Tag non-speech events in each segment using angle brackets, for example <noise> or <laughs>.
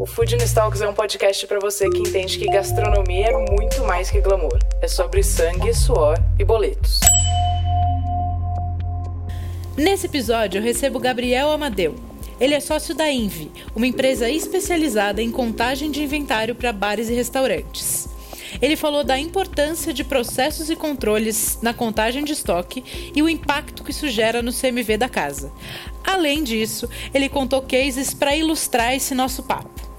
O Food Talks é um podcast para você que entende que gastronomia é muito mais que glamour. É sobre sangue, suor e boletos. Nesse episódio eu recebo Gabriel Amadeu. Ele é sócio da Invi, uma empresa especializada em contagem de inventário para bares e restaurantes. Ele falou da importância de processos e controles na contagem de estoque e o impacto que isso gera no CMV da casa. Além disso, ele contou cases para ilustrar esse nosso papo.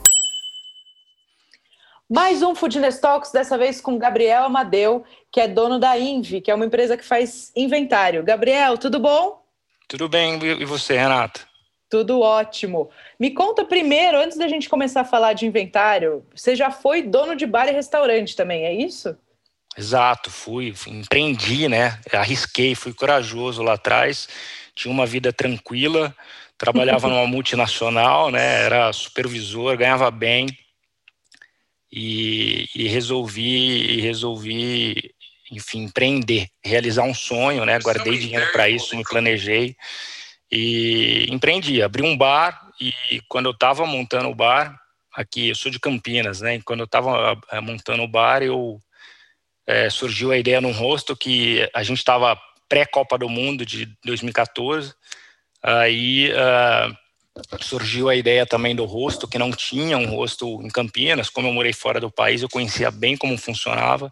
Mais um Foodness Talks, dessa vez com Gabriel Amadeu, que é dono da Invi, que é uma empresa que faz inventário. Gabriel, tudo bom? Tudo bem, e você, Renata? Tudo ótimo. Me conta primeiro, antes da gente começar a falar de inventário, você já foi dono de bar e restaurante também, é isso? Exato, fui, empreendi, né? Arrisquei, fui corajoso lá atrás, tinha uma vida tranquila, trabalhava <laughs> numa multinacional, né? Era supervisor, ganhava bem, e, e resolvi, resolvi, enfim, empreender, realizar um sonho, né? Guardei dinheiro para isso, me planejei e empreendi. Abri um bar e quando eu estava montando o bar, aqui, eu sou de Campinas, né? E quando eu estava eh, montando o bar, eu é, surgiu a ideia num rosto que a gente estava pré-Copa do Mundo de 2014. Aí uh, surgiu a ideia também do rosto, que não tinha um rosto em Campinas, como eu morei fora do país, eu conhecia bem como funcionava,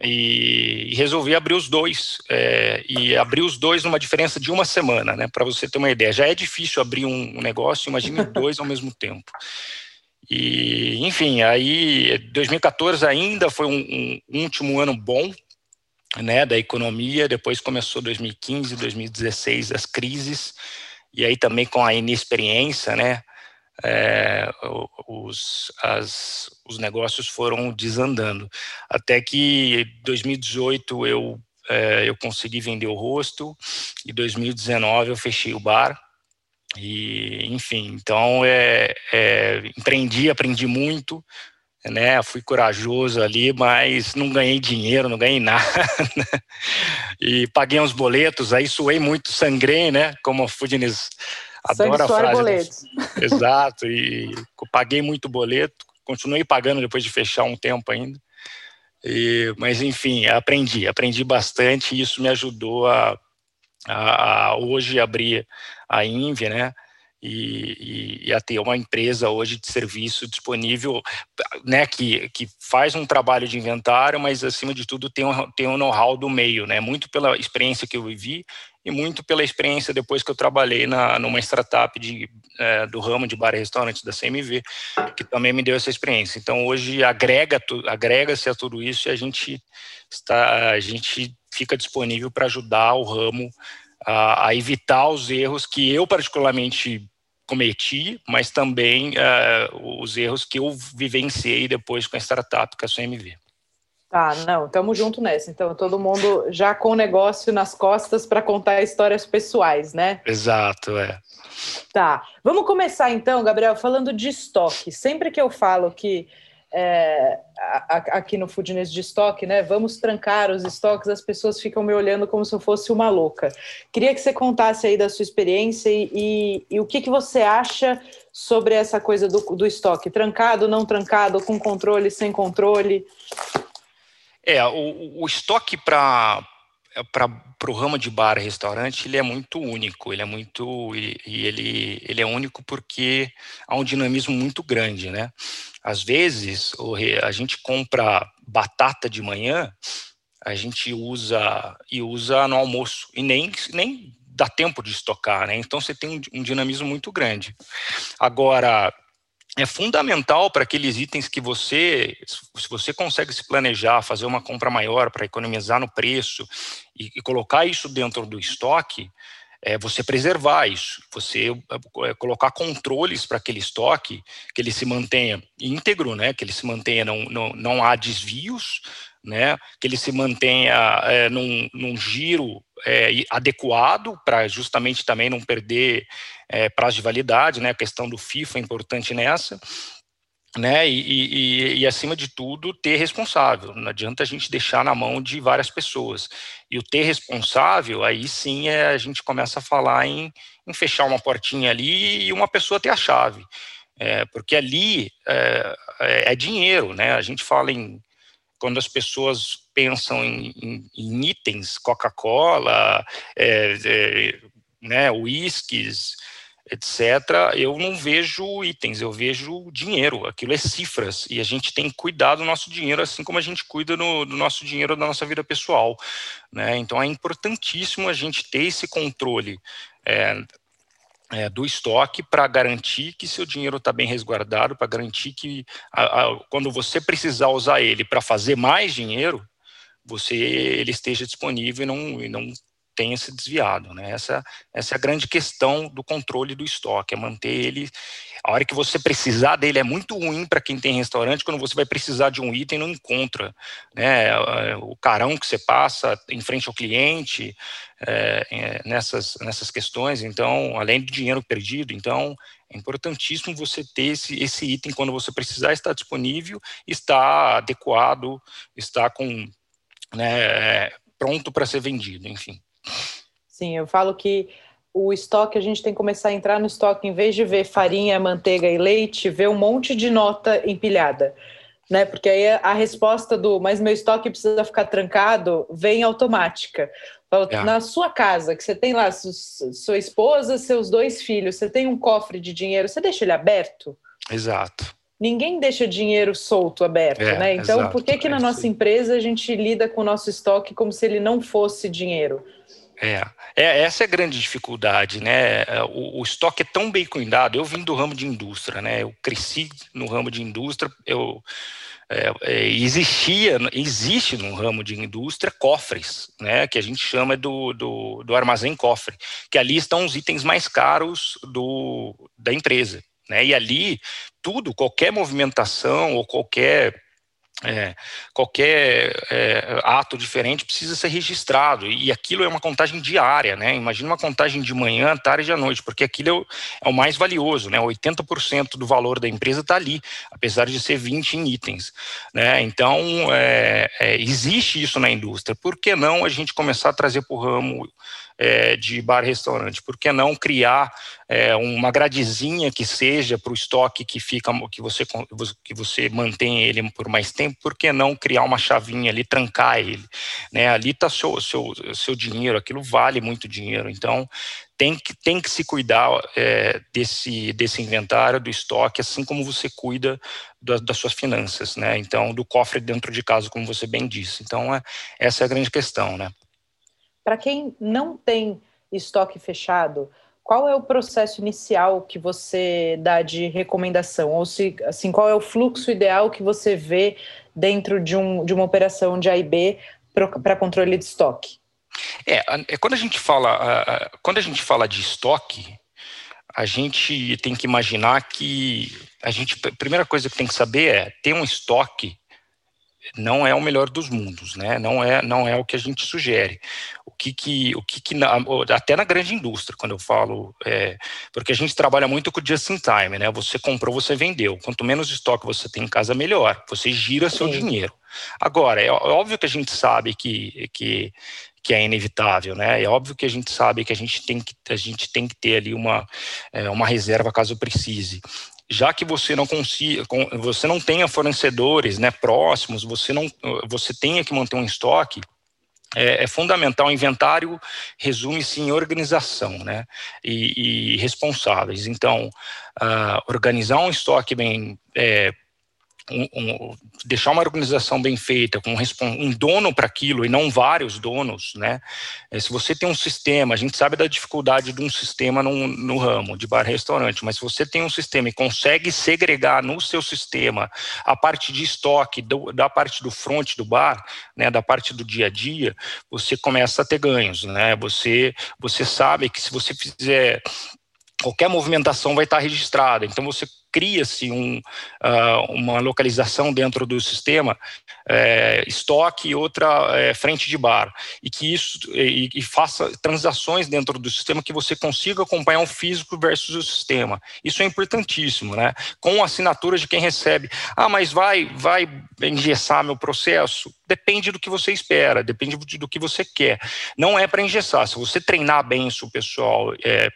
e, e resolvi abrir os dois, é, e abrir os dois numa diferença de uma semana, né, para você ter uma ideia. Já é difícil abrir um negócio, imagine <laughs> dois ao mesmo tempo. E, enfim, aí 2014 ainda foi um, um último ano bom, né, da economia, depois começou 2015, 2016, as crises, e aí também com a inexperiência, né, é, os, as, os negócios foram desandando. Até que 2018 eu, é, eu consegui vender o rosto, e 2019 eu fechei o bar, e enfim, então é, é, empreendi, aprendi muito, né? Fui corajoso ali, mas não ganhei dinheiro, não ganhei <laughs> nada. e paguei uns boletos, aí suei muito, sangrei, né? Como o Foodness adora a frase. Boletos. <laughs> Exato, e paguei muito boleto, continuei pagando depois de fechar um tempo ainda. E, mas enfim, aprendi, aprendi bastante e isso me ajudou a, a, a hoje abrir a Invi, né? E, e, e, a ter uma empresa hoje de serviço disponível, né, que, que faz um trabalho de inventário, mas acima de tudo tem um, tem um know-how do meio, né, muito pela experiência que eu vivi e muito pela experiência depois que eu trabalhei na, numa startup de, é, do ramo de bar e restaurante da CMV, que também me deu essa experiência. Então hoje agrega agrega-se a tudo isso e a gente está a gente fica disponível para ajudar o ramo a, a evitar os erros que eu particularmente cometi, mas também uh, os erros que eu vivenciei depois com a startup, com a CMV. Tá, não, estamos junto nessa. Então, todo mundo já com o negócio nas costas para contar histórias pessoais, né? Exato, é. Tá, vamos começar então, Gabriel, falando de estoque. Sempre que eu falo que é, aqui no Foodness de estoque, né? Vamos trancar os estoques, as pessoas ficam me olhando como se eu fosse uma louca. Queria que você contasse aí da sua experiência e, e, e o que, que você acha sobre essa coisa do, do estoque, trancado, não trancado, com controle, sem controle. É, o, o estoque para para o ramo de bar e restaurante ele é muito único ele é muito e, ele ele é único porque há um dinamismo muito grande né às vezes, a gente compra batata de manhã, a gente usa e usa no almoço e nem, nem dá tempo de estocar, né? Então você tem um, dinamismo muito grande. Agora, é fundamental para aqueles itens que você, se você consegue se planejar, fazer uma compra maior para economizar no preço e, e, colocar isso dentro do estoque, é você preservar isso, você é, colocar controles para aquele estoque, que ele se mantenha íntegro, né, que ele se mantenha, não, não, não há desvios, né, que ele se mantenha é, num, num giro é, adequado para justamente também não perder é, prazo de validade, né, a questão do FIFA é importante nessa, né, e, e, e, acima de tudo ter responsável. Não adianta a gente deixar na mão de várias pessoas. E o ter responsável, aí sim é, a gente começa a falar em, em fechar uma portinha ali e uma pessoa ter a chave. É, porque ali é, é, é, dinheiro, né? A gente fala em quando as pessoas pensam em, em, em itens, Coca-Cola, é, é, né, whiskies, etc., eu não vejo itens, eu vejo dinheiro, aquilo é cifras, e a gente tem que cuidar do nosso dinheiro, assim como a gente cuida no, do nosso dinheiro da nossa vida pessoal. Né? Então é importantíssimo a gente ter esse controle. É, é, do estoque para garantir que seu dinheiro está bem resguardado, para garantir que a, a, quando você precisar usar ele para fazer mais dinheiro, você ele esteja disponível e não, e não tenha se desviado. Né? Essa, essa é a grande questão do controle do estoque, é manter ele. A hora que você precisar dele é muito ruim para quem tem restaurante, quando você vai precisar de um item não encontra. Né? O carão que você passa em frente ao cliente, é, é, nessas, nessas questões, então, além do dinheiro perdido, então é importantíssimo você ter esse, esse item quando você precisar estar disponível, está adequado, está com né, pronto para ser vendido, enfim. Sim, eu falo que o estoque, a gente tem que começar a entrar no estoque, em vez de ver farinha, manteiga e leite, ver um monte de nota empilhada. Né? Porque aí a resposta do mas meu estoque precisa ficar trancado vem automática. É. Na sua casa, que você tem lá sua esposa, seus dois filhos, você tem um cofre de dinheiro, você deixa ele aberto? Exato. Ninguém deixa dinheiro solto, aberto, é, né? Então, exato, por que que na é nossa empresa a gente lida com o nosso estoque como se ele não fosse dinheiro? É, é, essa é a grande dificuldade, né? É, o, o, estoque é tão bem cuidado. Eu vim do ramo de indústria, né? Eu cresci no ramo de indústria. Eu é, é, existia, existe no ramo de indústria cofres, né? Que a gente chama do, do, do armazém cofre, que ali estão os itens mais caros do, da empresa, né? E ali tudo, qualquer movimentação ou qualquer é, qualquer é, ato diferente precisa ser registrado e aquilo é uma contagem diária, né? Imagina uma contagem de manhã, tarde e à noite, porque aquilo é o, é o mais valioso, né? 80% do valor da empresa está ali, apesar de ser 20 em itens, né? Então é, é, existe isso na indústria. Por que não a gente começar a trazer para o ramo é, de bar restaurante? Por que não criar é, uma gradezinha que seja para o estoque que fica que você que você mantém ele por mais tempo? Por que não criar uma chavinha ali, trancar ele? Né? Ali está seu, seu seu dinheiro, aquilo vale muito dinheiro. Então tem que, tem que se cuidar é, desse, desse inventário, do estoque, assim como você cuida da, das suas finanças, né? Então, do cofre dentro de casa, como você bem disse. Então, é, essa é a grande questão, né? Para quem não tem estoque fechado, qual é o processo inicial que você dá de recomendação? Ou se, assim, qual é o fluxo ideal que você vê dentro de, um, de uma operação de A e B para controle de estoque? É, é, quando a gente fala, quando a gente fala de estoque, a gente tem que imaginar que a gente, a primeira coisa que tem que saber é ter um estoque não é o melhor dos mundos, né? Não é, não é o que a gente sugere. O que que, o que, que na, até na grande indústria, quando eu falo, é, porque a gente trabalha muito com just in time, né? Você comprou, você vendeu. Quanto menos estoque você tem em casa, melhor. Você gira seu Sim. dinheiro. Agora, é óbvio que a gente sabe que, que que é inevitável, né? É óbvio que a gente sabe que a gente tem que, a gente tem que ter ali uma, é, uma reserva caso precise já que você não consiga, você não tenha fornecedores né, próximos, você não, você tenha que manter um estoque, é, é fundamental. O inventário resume-se em organização, né, e, e responsáveis. Então, uh, organizar um estoque bem é, um, um, deixar uma organização bem feita, com um dono para aquilo e não vários donos, né? É, se você tem um sistema, a gente sabe da dificuldade de um sistema no, ramo de bar-restaurante, mas se você tem um sistema e consegue segregar no seu sistema a parte de estoque, do, da parte do front do bar, né, da parte do dia a dia, você começa a ter ganhos, né? Você, você sabe que se você fizer qualquer movimentação vai estar registrada. Então você cria-se um, uh, uma localização dentro do sistema, é, estoque e outra é, frente de bar, e que isso e, e, faça transações dentro do sistema que você consiga acompanhar o físico versus o sistema. Isso é importantíssimo, né? Com assinatura de quem recebe. Ah, mas vai vai engessar meu processo? Depende do que você espera, depende do que você quer. Não é para engessar. Se você treinar bem isso, pessoal, é,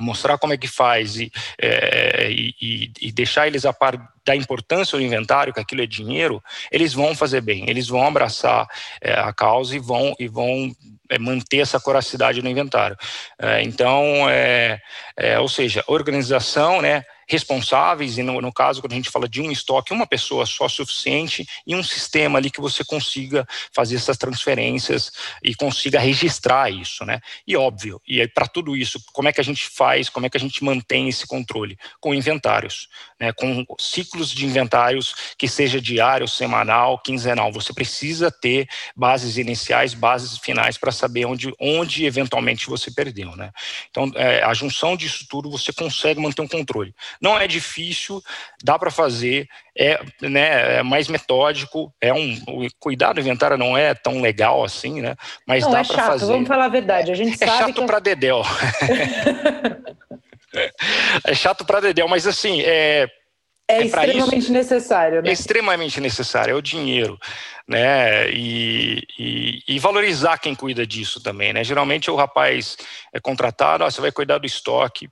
mostrar como é que faz e, é, e, e, deixar eles a par da importância do inventário, que aquilo é dinheiro, eles vão fazer bem, eles vão abraçar é, a causa e vão, e vão é, manter essa coracidade no inventário. É, então, é, é, ou seja, organização, né, responsáveis, e no, no, caso, quando a gente fala de um estoque, uma pessoa só suficiente e um sistema ali que você consiga fazer essas transferências e consiga registrar isso, né? E óbvio, e aí para tudo isso, como é que a gente faz, como é que a gente mantém esse controle? Com inventários, né? Com ciclos de inventários que seja diário, semanal, quinzenal. Você precisa ter bases iniciais, bases finais para saber onde, onde eventualmente você perdeu, né? Então, é, a junção disso tudo, você consegue manter um controle. Não é difícil, dá para fazer, é, né, é mais metódico, é um cuidado do inventário não é tão legal assim, né? Mas não, dá é para fazer. Vamos falar a verdade, a gente é sabe chato que... É para dedéu. <laughs> é chato para dedéu, mas assim, é é, é extremamente isso, necessário, né? É extremamente necessário, é o dinheiro, né? E, e, e, valorizar quem cuida disso também, né? Geralmente o rapaz é contratado, ó, você vai cuidar do estoque,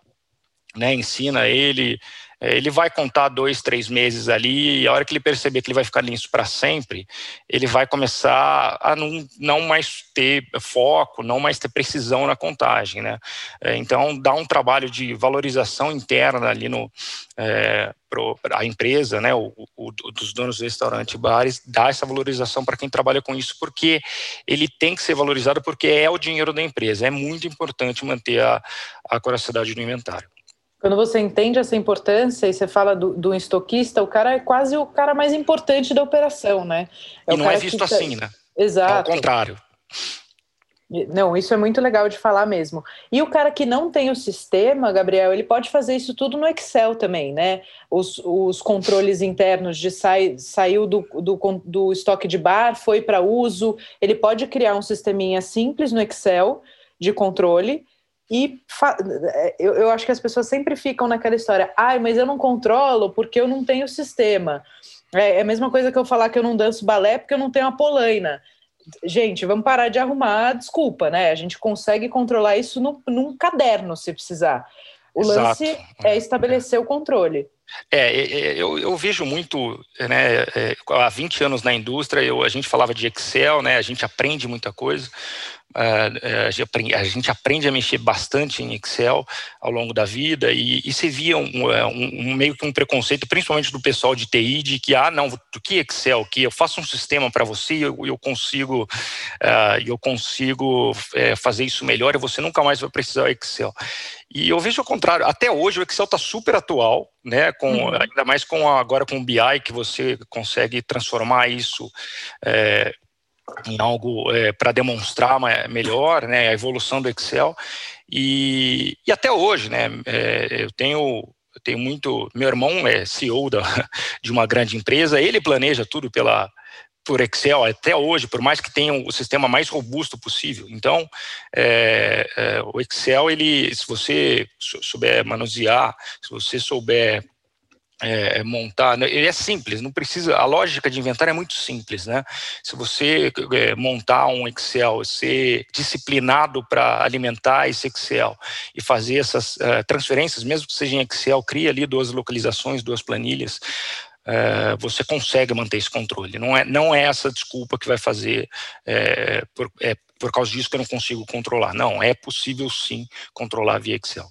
né, ensina ele, é, ele vai contar dois, três meses ali, e a hora que ele perceber que ele vai ficar nisso para sempre, ele vai começar a não, não mais ter foco, não mais ter precisão na contagem, né? É, então, dá um trabalho de valorização interna ali no é, pro, a empresa, né, o, o, dos donos do restaurante e bares, dá essa valorização para quem trabalha com isso, porque ele tem que ser valorizado porque é o dinheiro da empresa. É muito importante manter a, a coracidade do inventário. Quando você entende essa importância e você fala do, do estoquista, o cara é quase o cara mais importante da operação, né? É e não é visto assim, né? Exato. Ao contrário. Não, isso é muito legal de falar mesmo. E o cara que não tem o sistema, Gabriel, ele pode fazer isso tudo no Excel também, né? Os, os controles internos de sai, saiu do, do, do estoque de bar, foi para uso. Ele pode criar um sisteminha simples no Excel de controle e eu, eu acho que as pessoas sempre ficam naquela história, ai, mas eu não controlo porque eu não tenho sistema. É, é a mesma coisa que eu falar que eu não danço balé porque eu não tenho a polaina. Gente, vamos parar de arrumar desculpa, né? A gente consegue controlar isso no, num caderno, se precisar. O Exato. lance é estabelecer o controle. É, é, é, eu, eu, vejo muito, né, é, há 20 anos na indústria, eu, a gente falava de Excel, né, a gente aprende muita coisa, a gente aprende a mexer bastante em Excel ao longo da vida e, e você via um, é, um, um, meio que um preconceito, principalmente do pessoal de TI, de que, ah, não, do que Excel, que eu faço um sistema para você e eu, eu, consigo, uh, eu consigo uh, fazer isso melhor e você nunca mais vai precisar Excel. E eu vejo o contrário, até hoje o Excel está super atual, né, com, uhum. ainda mais com agora com o BI, que você consegue transformar isso é, em algo é, para demonstrar melhor né, a evolução do Excel. E, e até hoje, né, é, eu tenho eu tenho muito. Meu irmão é CEO da, <laughs> de uma grande empresa, ele planeja tudo pela por Excel até hoje, por mais que tenha o sistema mais robusto possível. Então, é, é, o Excel, ele, se você souber manusear, se você souber é, é, montar, né, ele é simples, não precisa, a lógica de inventário é muito simples, né? Se você é, montar um Excel, ser disciplinado para alimentar esse Excel e fazer essas uh, transferências, mesmo que seja em Excel, cria ali duas localizações, duas planilhas, uh, você consegue manter esse controle. Não é, não é essa desculpa que vai fazer é, por, é, por causa disso que eu não consigo controlar. Não, é possível sim controlar via Excel.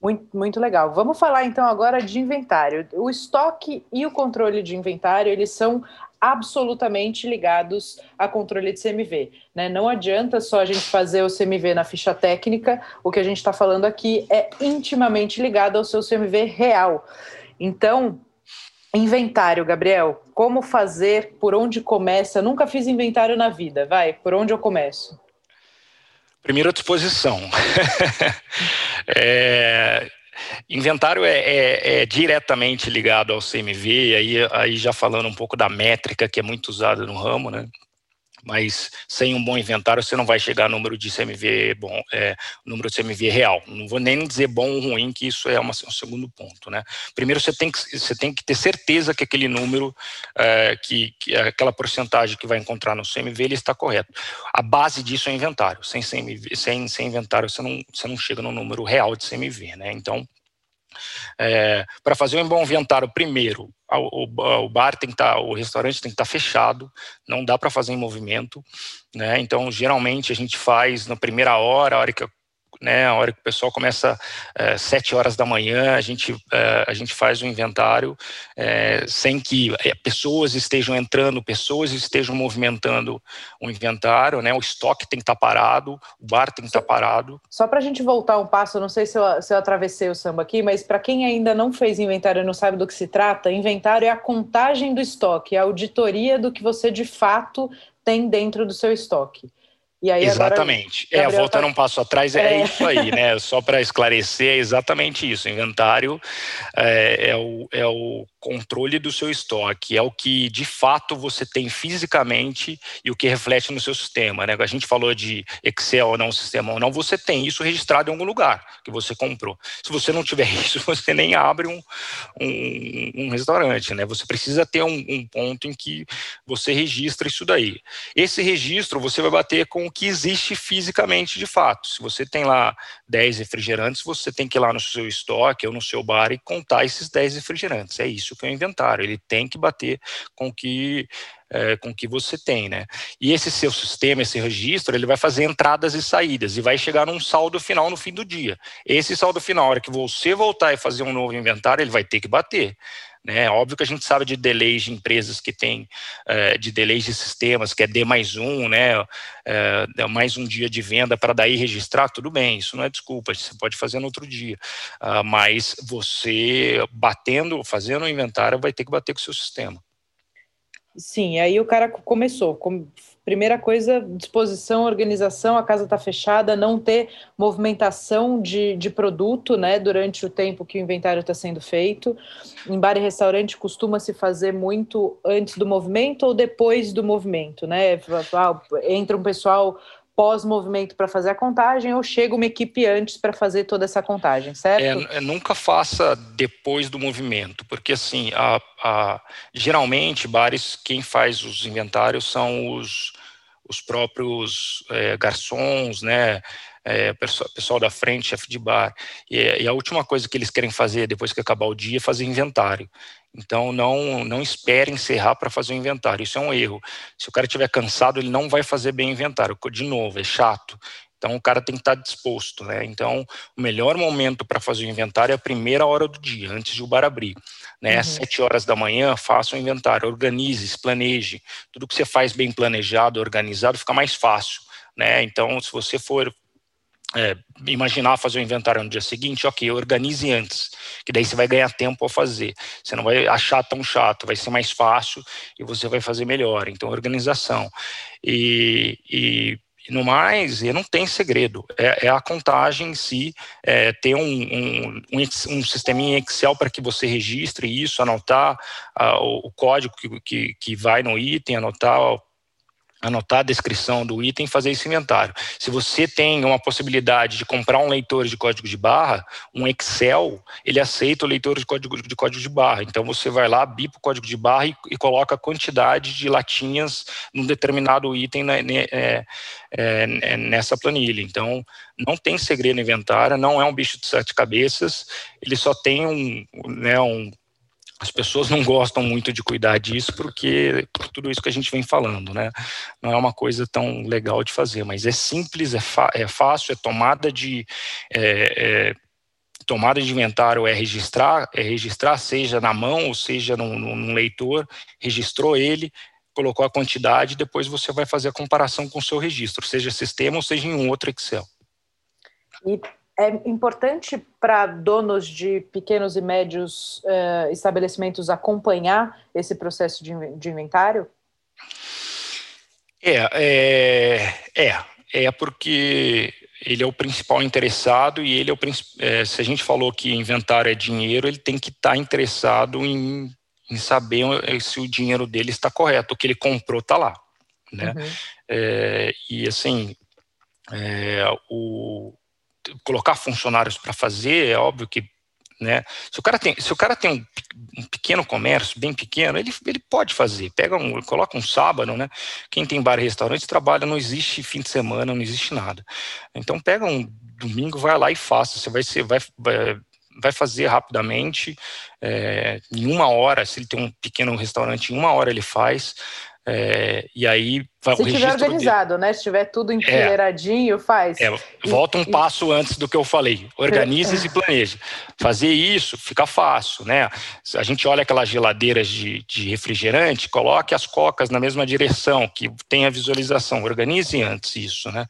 Muito, muito legal. Vamos falar então agora de inventário. O estoque e o controle de inventário, eles são absolutamente ligados a controle de CMV. Né? Não adianta só a gente fazer o CMV na ficha técnica, o que a gente está falando aqui é intimamente ligado ao seu CMV real. Então, inventário, Gabriel, como fazer, por onde começa? Nunca fiz inventário na vida, vai, por onde eu começo? Primeiro, a disposição. <laughs> é, Inventário é, é, é, diretamente ligado ao CMV, aí, aí já falando um pouco da métrica que é muito usada no ramo, né? Mas sem um bom inventário você não vai chegar a número de CMV bom, é, número de CMV real. Não vou nem dizer bom ou ruim, que isso é uma, um segundo ponto, né? Primeiro você tem que, você tem que ter certeza que aquele número, é, que, que aquela porcentagem que vai encontrar no CMV, ele está correto. A base disso é inventário. Sem, CMV, sem, sem inventário você não, você não chega no número real de CMV, né? Então, é, para fazer um bom inventário, primeiro, o, bar tem que estar, tá, o restaurante tem que estar tá fechado, não dá para fazer em movimento, né? Então, geralmente a gente faz na primeira hora, a hora que né, a hora que o pessoal começa é, sete horas da manhã, a gente, é, a gente faz o inventário é, sem que é, pessoas estejam entrando, pessoas estejam movimentando o inventário, né, o estoque tem que estar parado, o bar tem que estar parado. Só para a gente voltar um passo, não sei se eu, se eu atravessei o samba aqui, mas para quem ainda não fez inventário e não sabe do que se trata, inventário é a contagem do estoque, a auditoria do que você de fato tem dentro do seu estoque. Exatamente. Agora, é, voltando tá... um passo atrás, é, é isso aí, né? Só para esclarecer, é exatamente isso. O inventário é, é, o, é o controle do seu estoque, é o que de fato você tem fisicamente e o que reflete no seu sistema. Né? A gente falou de Excel ou não, sistema ou não, você tem isso registrado em algum lugar que você comprou. Se você não tiver <laughs> isso, você nem abre um, um, um restaurante. Né? Você precisa ter um, um ponto em que você registra isso daí. Esse registro você vai bater com o que existe fisicamente de fato. Se você tem lá 10 refrigerantes, você tem que ir lá no seu estoque ou no seu bar e contar esses 10 refrigerantes. É isso que é o inventário. Ele tem que bater com que é, com que você tem, né? E esse seu sistema, esse registro, ele vai fazer entradas e saídas e vai chegar num saldo final no fim do dia. Esse saldo final, a hora que você voltar e fazer um novo inventário, ele vai ter que bater. Né? Óbvio que a gente sabe de delays de empresas que têm, é, de delays de sistemas, que é D mais um, né? É, mais um dia de venda para daí registrar, tudo bem, isso não é desculpa, você pode fazer no outro dia. Uh, mas você batendo, fazendo o inventário, vai ter que bater com o seu sistema. Sim, aí o cara começou. Primeira coisa, disposição, organização, a casa está fechada, não ter movimentação de, de produto né, durante o tempo que o inventário está sendo feito. Em bar e restaurante costuma se fazer muito antes do movimento ou depois do movimento, né? Entra um pessoal pós-movimento para fazer a contagem ou chega uma equipe antes para fazer toda essa contagem, certo? É, é, nunca faça depois do movimento, porque assim, a, a, geralmente bares quem faz os inventários são os, os próprios é, garçons, né? É, pessoal, da frente, chefe de bar. E, e, a última coisa que eles querem fazer depois que acabar o dia é fazer inventário. Então, não, não espere encerrar para fazer o inventário. Isso é um erro. Se o cara estiver cansado, ele não vai fazer bem o inventário. De novo, é chato. Então, o cara tem que estar disposto. Né? Então, o melhor momento para fazer o inventário é a primeira hora do dia, antes de o bar abrir. Né? Uhum. Às sete horas da manhã, faça o inventário, organize, planeje. Tudo que você faz bem planejado, organizado, fica mais fácil. Né? Então, se você for é, imaginar fazer o inventário no dia seguinte, ok, organize antes, que daí você vai ganhar tempo a fazer. Você não vai achar tão chato, vai ser mais fácil e você vai fazer melhor. Então, organização. E, e no mais, não tem segredo, é, é a contagem em si, é, ter um, um, um, um sisteminha Excel para que você registre isso, anotar uh, o, o, código que, que, que vai no item, anotar anotar a descrição do item e fazer esse inventário. Se você tem uma possibilidade de comprar um leitor de código de barra, um Excel, ele aceita o leitor de código de, código de barra. Então você vai lá, bipa o código de barra e, e coloca a quantidade de latinhas num determinado item na, né, é, é, nessa planilha. Então não tem segredo inventário, não é um bicho de sete cabeças, ele só tem um, né, um as pessoas não gostam muito de cuidar disso porque por tudo isso que a gente vem falando, né? Não é uma coisa tão legal de fazer, mas é simples, é, é fácil, é tomada de é, é, tomada de inventário é registrar, é registrar seja na mão ou seja num, num leitor, registrou ele, colocou a quantidade, depois você vai fazer a comparação com o seu registro, seja sistema ou seja em um outro Excel. E é importante para donos de pequenos e médios uh, estabelecimentos acompanhar esse processo de, de inventário? É, é, é, é porque ele é o principal interessado e ele é o é, se a gente falou que inventário é dinheiro, ele tem que estar tá interessado em, em saber se o dinheiro dele está correto, o que ele comprou está lá, né? Uhum. É, e assim, é, o, colocar funcionários para fazer, é óbvio que né? Se o cara tem, se o cara tem um, um, pequeno comércio, bem pequeno, ele, ele pode fazer. Pega um, coloca um sábado, né? Quem tem bar e restaurante trabalha, não existe fim de semana, não existe nada. Então pega um domingo, vai lá e faça. Você vai ser, vai, vai, fazer rapidamente, é, em uma hora. Se ele tem um pequeno restaurante, em uma hora ele faz. É, e aí se tiver organizado, dele. né? Se tiver tudo é. enfileiradinho, é, faz. É, volta um e, passo antes do que eu falei. Organize e planeje. Fazer isso fica fácil, né? A gente olha aquelas geladeiras de, de refrigerante, coloque as cocas na mesma direção, que tem a visualização. Organize antes isso, né?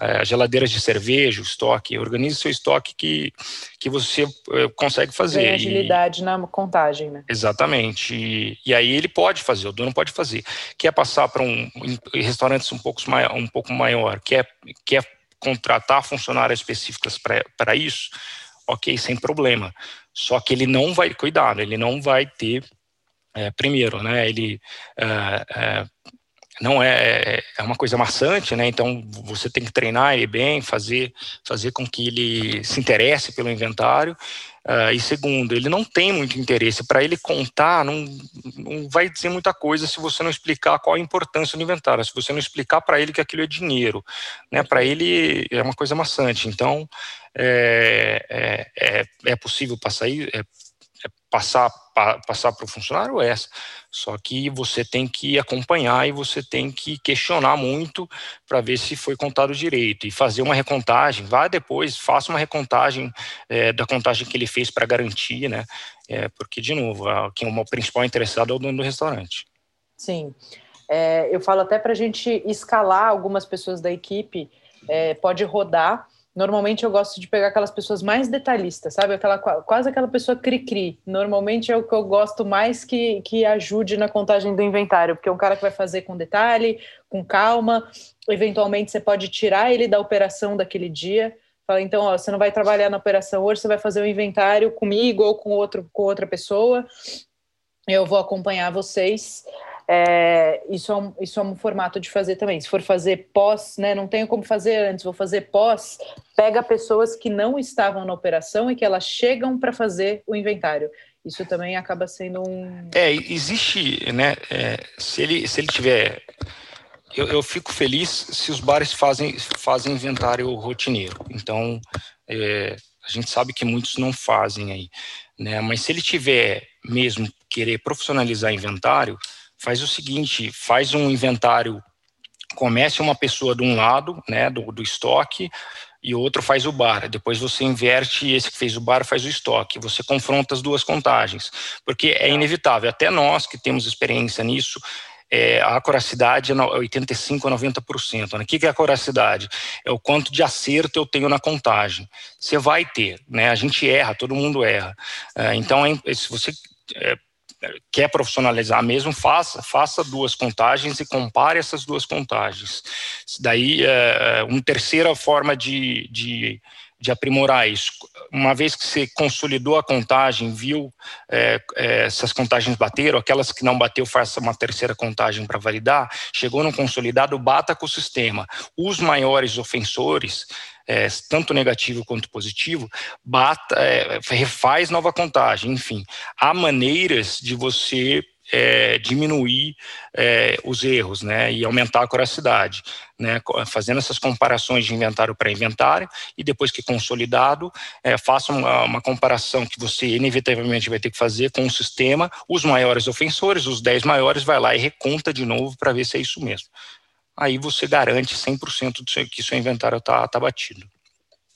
É, geladeiras de cerveja, o estoque, organize seu estoque que, que você é, consegue fazer. Tem agilidade e, na contagem, né? Exatamente. E, e, aí ele pode fazer, o dono pode fazer. Quer passar para um restaurantes um pouco, maior, um pouco maior, quer, quer contratar funcionários específicas para isso, ok, sem problema. Só que ele não vai, cuidado, ele não vai ter, é, primeiro, né, ele é, é, não é, é uma coisa maçante, né? Então você tem que treinar ele bem, fazer, fazer com que ele se interesse pelo inventário. Uh, e segundo, ele não tem muito interesse. Para ele contar, não, não vai dizer muita coisa se você não explicar qual a importância do inventário, se você não explicar para ele que aquilo é dinheiro. Né? Para ele é uma coisa maçante. Então, é, é, é, é possível passar, é é passar pa, passar para o funcionário essa. Só que você tem que acompanhar e você tem que questionar muito para ver se foi contado direito e fazer uma recontagem. Vá depois, faça uma recontagem é, da contagem que ele fez para garantir, né? É, porque, de novo, quem é o principal interessado é o dono do restaurante. Sim. É, eu falo até para a gente escalar algumas pessoas da equipe, é, pode rodar Normalmente eu gosto de pegar aquelas pessoas mais detalhistas, sabe? Aquela, quase aquela pessoa cri-cri. Normalmente é o que eu gosto mais que, que ajude na contagem do inventário, porque é um cara que vai fazer com detalhe, com calma. Eventualmente você pode tirar ele da operação daquele dia. Fala, então, ó, você não vai trabalhar na operação hoje, você vai fazer o inventário comigo ou com, outro, com outra pessoa. Eu vou acompanhar vocês. É, isso, é um, isso é um formato de fazer também. Se for fazer pós, né, não tenho como fazer antes, vou fazer pós, pega pessoas que não estavam na operação e que elas chegam para fazer o inventário. Isso também acaba sendo um. É, existe, né? É, se, ele, se ele tiver. Eu, eu, fico feliz se os bares fazem, fazem inventário rotineiro. Então, é, a gente sabe que muitos não fazem aí. Né? Mas se ele tiver mesmo querer profissionalizar inventário, faz o seguinte, faz um inventário, comece uma pessoa de um lado, né, do, do estoque, e outro faz o bar. Depois você inverte esse que fez o bar faz o estoque. Você confronta as duas contagens, porque é inevitável. Até nós que temos experiência nisso, é, a acuracidade é 85 a 90%. O que é a acuracidade? É o quanto de acerto eu tenho na contagem. Você vai ter, né? A gente erra, todo mundo erra. É, então, é, se você é, quer profissionalizar mesmo, faça, faça duas contagens e compare essas duas contagens. Daí, é, uma terceira forma de, de, de, aprimorar isso, uma vez que você consolidou a contagem, viu é, é, essas contagens bateram, aquelas que não bateu, faça uma terceira contagem para validar, chegou no consolidado, bata com o sistema. Os maiores ofensores, é, tanto negativo quanto positivo, bata, é, refaz nova contagem, enfim. Há maneiras de você é, diminuir é, os erros né, e aumentar a curacidade, né, fazendo essas comparações de inventário para inventário e depois que consolidado, é, faça uma, uma, comparação que você inevitavelmente vai ter que fazer com o sistema, os maiores ofensores, os 10 maiores, vai lá e reconta de novo para ver se é isso mesmo aí você garante 100% que seu inventário está tá batido.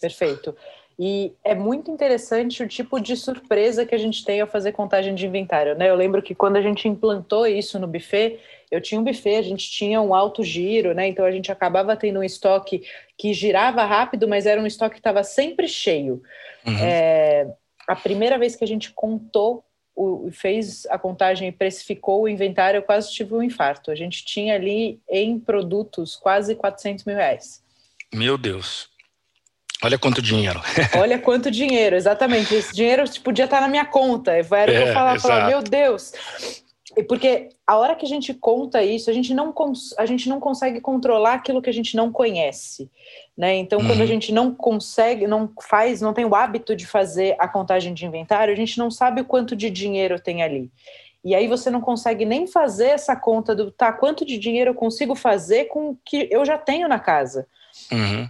Perfeito. E é muito interessante o tipo de surpresa que a gente tem ao fazer contagem de inventário, né? Eu lembro que quando a gente implantou isso no buffet, eu tinha um buffet, a gente tinha um alto giro, né? Então a gente acabava tendo um estoque que girava rápido, mas era um estoque que estava sempre cheio. Uhum. É, a primeira vez que a gente contou o, fez a contagem e precificou o inventário, eu quase tive um infarto. A gente tinha ali em produtos quase 400 mil reais. Meu Deus. Olha quanto dinheiro. <laughs> Olha quanto dinheiro, exatamente. Esse dinheiro podia estar na minha conta. Era é, eu falava, falava, meu Deus. E porque a hora que a gente conta isso, a gente não, a gente não consegue controlar aquilo que a gente não conhece. Né? Então, uhum. quando a uhum. gente não consegue, não faz, não tem o hábito de fazer a contagem de inventário, a gente não sabe o quanto de dinheiro tem ali. E aí você não consegue nem fazer essa conta do tá, quanto de dinheiro eu consigo fazer com o que eu já tenho na casa. Uhum.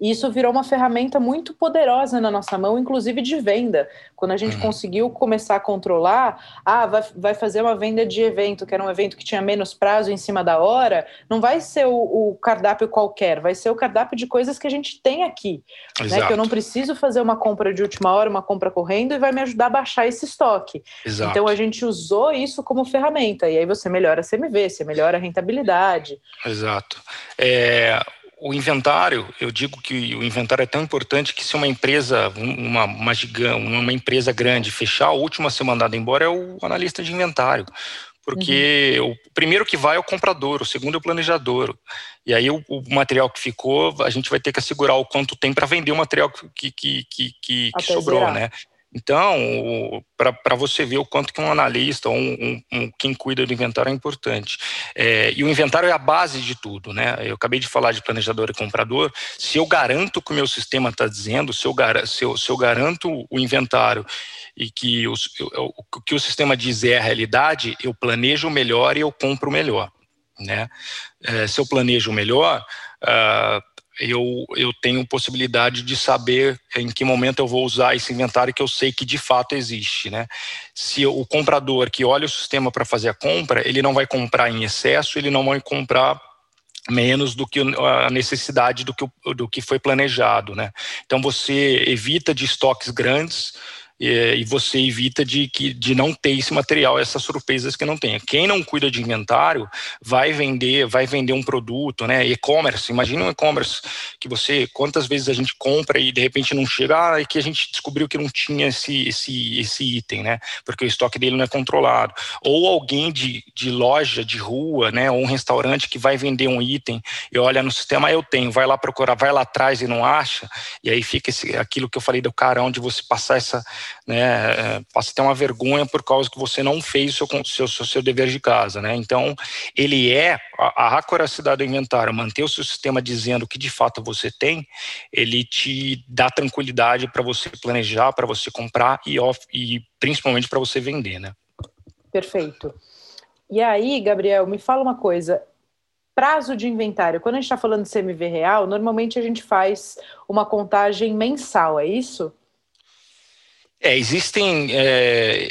E isso virou uma ferramenta muito poderosa na nossa mão, inclusive de venda. Quando a gente uhum. conseguiu começar a controlar, ah, vai, vai fazer uma venda de evento, que era um evento que tinha menos prazo em cima da hora, não vai ser o, o cardápio qualquer, vai ser o cardápio de coisas que a gente tem aqui. Né? Que eu não preciso fazer uma compra de última hora, uma compra correndo, e vai me ajudar a baixar esse estoque. Exato. Então a gente usou isso como ferramenta, e aí você melhora a CMV, você melhora a rentabilidade. Exato. É, o inventário, eu digo que o inventário é tão importante que se uma empresa, uma, uma, gigante, uma empresa grande fechar, o último a ser mandado embora é o analista de inventário. Porque uhum. o primeiro que vai é o comprador, o segundo é o planejador. E aí o, o material que ficou, a gente vai ter que assegurar o quanto tem para vender o material que, que, que, que, que sobrou, né? Então, para você ver o quanto que um analista ou um, um, um quem cuida do inventário é importante. É, e o inventário é a base de tudo, né? Eu acabei de falar de planejador e comprador. Se eu garanto o que o meu sistema está dizendo, se eu, se, eu, se eu garanto o inventário e que o, que o sistema diz é a realidade, eu planejo melhor e eu compro melhor, né? É, se eu planejo melhor, uh, eu, eu tenho possibilidade de saber em que momento eu vou usar esse inventário que eu sei que de fato existe, né? Se o comprador que olha o sistema para fazer a compra, ele não vai comprar em excesso, ele não vai comprar menos do que a necessidade do que, do que foi planejado, né? Então você evita de estoques grandes, e, você evita de, que, de não ter esse material, essas surpresas que não tenha. Quem não cuida de inventário vai vender, vai vender um produto, né? E-commerce, imagina um e-commerce que você, quantas vezes a gente compra e de repente não chega, ah, e que a gente descobriu que não tinha esse, esse, esse item, né? Porque o estoque dele não é controlado. Ou alguém de, de loja, de rua, né? Ou um restaurante que vai vender um item e olha no sistema, ah, eu tenho, vai lá procurar, vai lá atrás e não acha, e aí fica esse, aquilo que eu falei do carão de você passar essa né, é, passa a ter uma vergonha por causa que você não fez o seu, seu, seu dever de casa, né? Então, ele é a, a acuracidade do inventário, manter o seu sistema dizendo o que de fato você tem, ele te dá tranquilidade para você planejar, para você comprar e, off, e principalmente para você vender, né? Perfeito. E aí, Gabriel, me fala uma coisa. Prazo de inventário. Quando a gente está falando de CMV real, normalmente a gente faz uma contagem mensal, é isso? É, existem, é,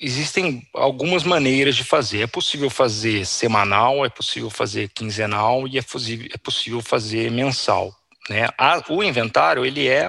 existem algumas maneiras de fazer. É possível fazer semanal, é possível fazer quinzenal e é possível, é possível fazer mensal. Né? A, o inventário ele é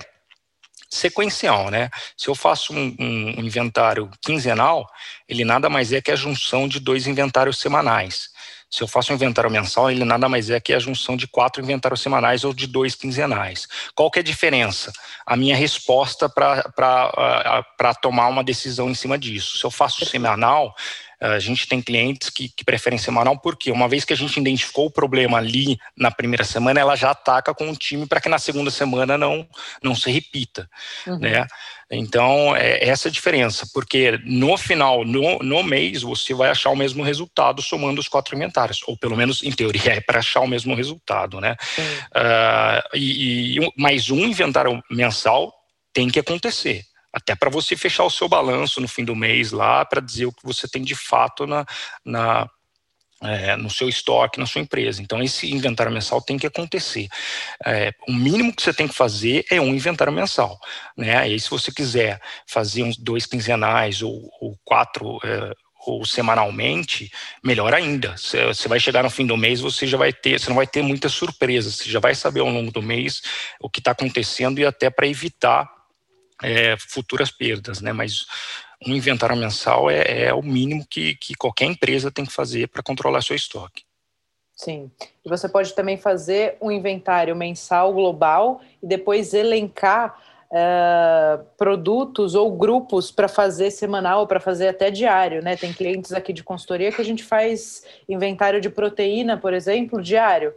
sequencial, né? Se eu faço um, um, um, inventário quinzenal, ele nada mais é que a junção de dois inventários semanais. Se eu faço um inventário mensal, ele nada mais é que a junção de quatro inventários semanais ou de dois quinzenais. Qual que é a diferença? A minha resposta para tomar uma decisão em cima disso. Se eu faço semanal, a gente tem clientes que, que, preferem semanal, porque uma vez que a gente identificou o problema ali na primeira semana, ela já ataca com o time para que na segunda semana não, não se repita. Uhum. Né? Então, é essa a diferença, porque no final, no, no mês, você vai achar o mesmo resultado somando os quatro inventários, ou pelo menos, em teoria, <laughs> é para achar o mesmo resultado, né? Uh, e, e mais um inventário mensal tem que acontecer até para você fechar o seu balanço no fim do mês lá, para dizer o que você tem de fato na, na, é, no seu estoque, na sua empresa. Então, esse inventário mensal tem que acontecer. É, o mínimo que você tem que fazer é um inventário mensal. Né? E se você quiser fazer uns dois quinzenais ou, ou quatro. É, ou semanalmente, melhor ainda. Você vai chegar no fim do mês, você já vai ter, você não vai ter muitas surpresas, você já vai saber ao longo do mês o que está acontecendo e até para evitar é, futuras perdas, né? Mas um inventário mensal é, é o mínimo que, que qualquer empresa tem que fazer para controlar seu estoque. Sim. E você pode também fazer um inventário mensal global e depois elencar uh, produtos ou grupos para fazer semanal, para fazer até diário, né? Tem clientes aqui de consultoria que a gente faz inventário de proteína, por exemplo, diário.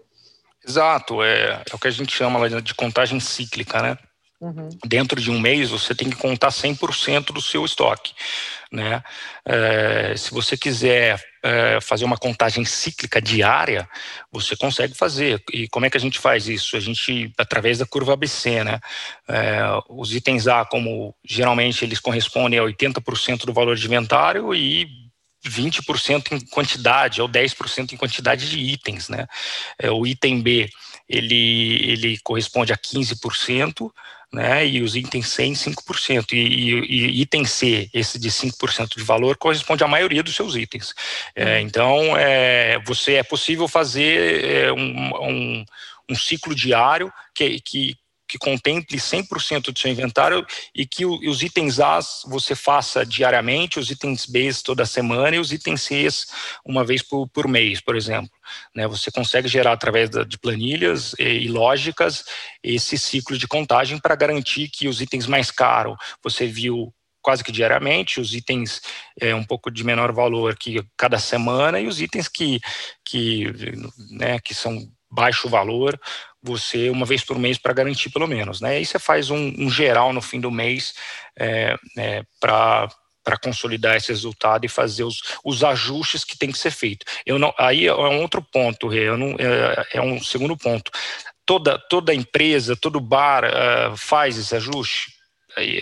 Exato, é, é o que a gente chama de contagem cíclica, né? Uhum. Dentro de um mês, você tem que contar 100% do seu estoque. Né? É, se você quiser é, fazer uma contagem cíclica diária, você consegue fazer. E como é que a gente faz isso? A gente, através da curva ABC, né? É, os itens A, como geralmente eles correspondem a 80% do valor de inventário e 20% em quantidade ou 10% em quantidade de itens, né? O item B, ele, ele corresponde a 15%, né, e os itens C em 5%. E, e, e item C, esse de 5% de valor, corresponde à maioria dos seus itens. É, uhum. então, é, você é possível fazer é, um, um, um, ciclo diário que, que, que contemple 100% do seu inventário e que os itens A você faça diariamente, os itens B toda semana e os itens C uma vez por, por mês, por exemplo. Né, você consegue gerar através de planilhas e, e lógicas esse ciclo de contagem para garantir que os itens mais caros você viu quase que diariamente, os itens é, um pouco de menor valor que cada semana e os itens que, que, né, que são baixo valor, você uma vez por mês para garantir pelo menos, né? Aí você faz um, um geral no fim do mês é, é, para para consolidar esse resultado e fazer os, os ajustes que tem que ser feito. Eu não, aí é um outro ponto, não, é, é um segundo ponto. Toda, toda empresa, todo bar uh, faz esse ajuste?